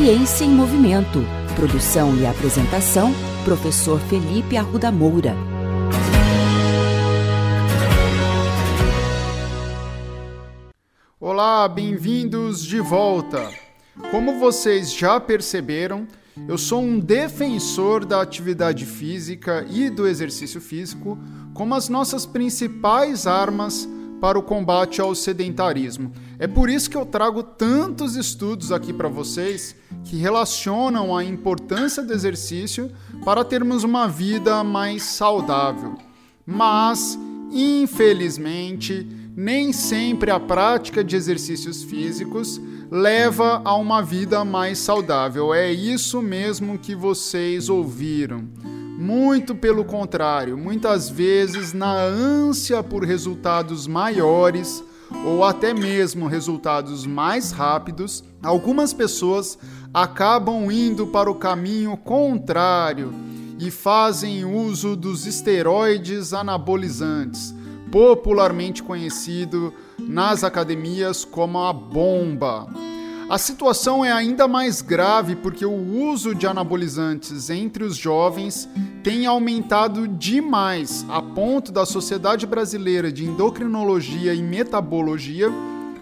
Ciência em Movimento. Produção e apresentação, professor Felipe Arruda Moura. Olá, bem-vindos de volta. Como vocês já perceberam, eu sou um defensor da atividade física e do exercício físico como as nossas principais armas para o combate ao sedentarismo. É por isso que eu trago tantos estudos aqui para vocês que relacionam a importância do exercício para termos uma vida mais saudável. Mas, infelizmente, nem sempre a prática de exercícios físicos leva a uma vida mais saudável. É isso mesmo que vocês ouviram. Muito pelo contrário, muitas vezes, na ânsia por resultados maiores ou até mesmo resultados mais rápidos, algumas pessoas acabam indo para o caminho contrário e fazem uso dos esteroides anabolizantes, popularmente conhecido nas academias como a bomba. A situação é ainda mais grave porque o uso de anabolizantes entre os jovens tem aumentado demais, a ponto da Sociedade Brasileira de Endocrinologia e Metabologia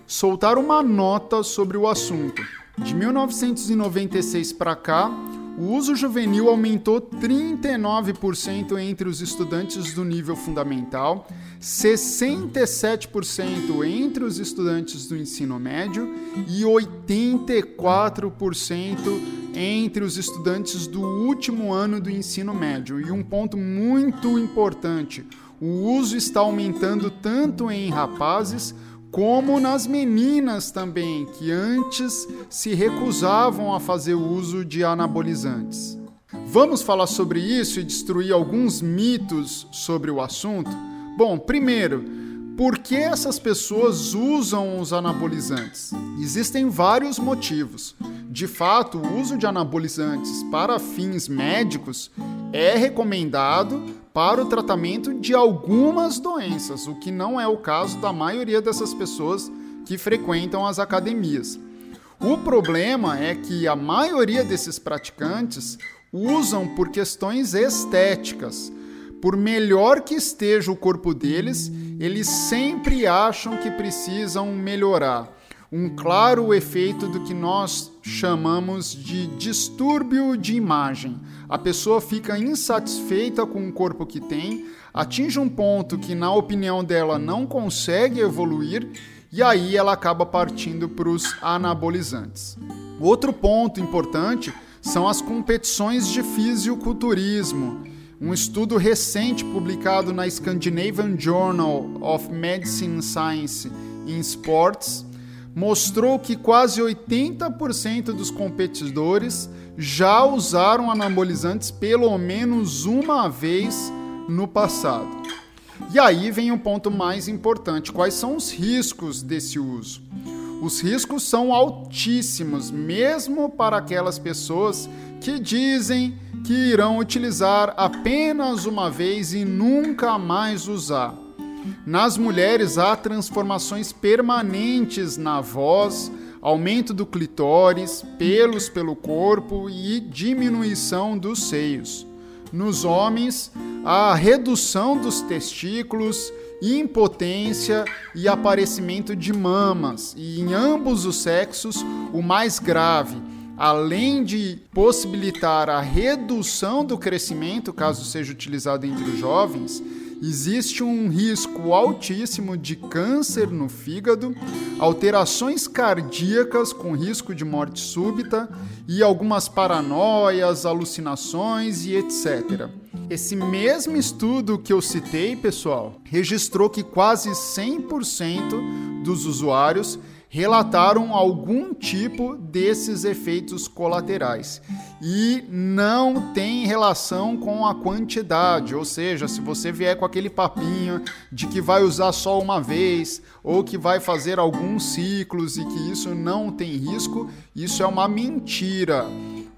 soltar uma nota sobre o assunto. De 1996 para cá, o uso juvenil aumentou 39% entre os estudantes do nível fundamental, 67% entre os estudantes do ensino médio e 84% entre os estudantes do último ano do ensino médio. E um ponto muito importante: o uso está aumentando tanto em rapazes como nas meninas também, que antes se recusavam a fazer uso de anabolizantes. Vamos falar sobre isso e destruir alguns mitos sobre o assunto? Bom, primeiro, por que essas pessoas usam os anabolizantes? Existem vários motivos. De fato, o uso de anabolizantes para fins médicos é recomendado para o tratamento de algumas doenças, o que não é o caso da maioria dessas pessoas que frequentam as academias. O problema é que a maioria desses praticantes usam por questões estéticas. Por melhor que esteja o corpo deles, eles sempre acham que precisam melhorar um claro efeito do que nós chamamos de distúrbio de imagem. A pessoa fica insatisfeita com o corpo que tem, atinge um ponto que, na opinião dela, não consegue evoluir e aí ela acaba partindo para os anabolizantes. Outro ponto importante são as competições de fisiculturismo. Um estudo recente publicado na Scandinavian Journal of Medicine Science in Sports mostrou que quase 80% dos competidores já usaram anabolizantes pelo menos uma vez no passado. E aí vem o um ponto mais importante: quais são os riscos desse uso? Os riscos são altíssimos, mesmo para aquelas pessoas que dizem que irão utilizar apenas uma vez e nunca mais usar. Nas mulheres há transformações permanentes na voz, aumento do clitóris, pelos pelo corpo e diminuição dos seios. Nos homens, há redução dos testículos, impotência e aparecimento de mamas, e em ambos os sexos, o mais grave, além de possibilitar a redução do crescimento, caso seja utilizado entre os jovens, existe um risco altíssimo de câncer no fígado, alterações cardíacas com risco de morte súbita e algumas paranoias, alucinações e etc. Esse mesmo estudo que eu citei, pessoal, registrou que quase 100% dos usuários relataram algum tipo desses efeitos colaterais e não tem relação com a quantidade, ou seja, se você vier com aquele papinho de que vai usar só uma vez ou que vai fazer alguns ciclos e que isso não tem risco, isso é uma mentira.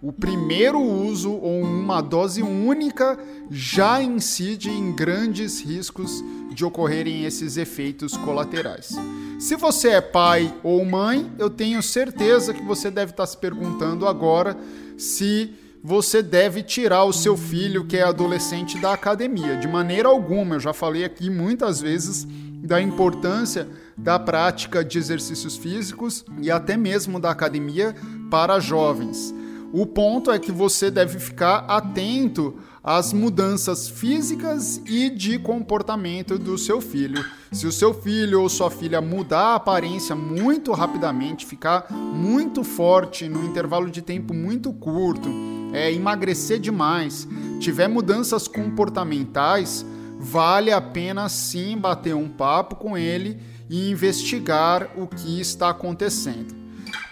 o primeiro uso ou uma dose única já incide em grandes riscos de ocorrerem esses efeitos colaterais. Se você é pai ou mãe, eu tenho certeza que você deve estar se perguntando agora se você deve tirar o seu filho que é adolescente da academia. De maneira alguma, eu já falei aqui muitas vezes da importância da prática de exercícios físicos e até mesmo da academia para jovens. O ponto é que você deve ficar atento às mudanças físicas e de comportamento do seu filho. Se o seu filho ou sua filha mudar a aparência muito rapidamente, ficar muito forte no intervalo de tempo muito curto, é, emagrecer demais, tiver mudanças comportamentais, vale a pena sim bater um papo com ele e investigar o que está acontecendo.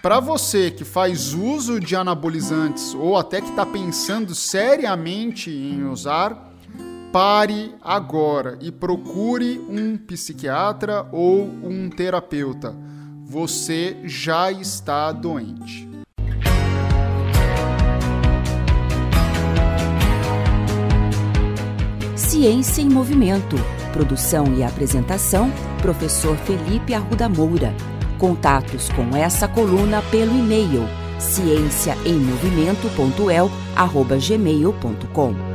Para você que faz uso de anabolizantes ou até que está pensando seriamente em usar, pare agora e procure um psiquiatra ou um terapeuta. Você já está doente. Ciência em Movimento. Produção e apresentação: Professor Felipe Arruda Moura. Contatos com essa coluna pelo e-mail ciênciaemmovimento.el@gmail.com.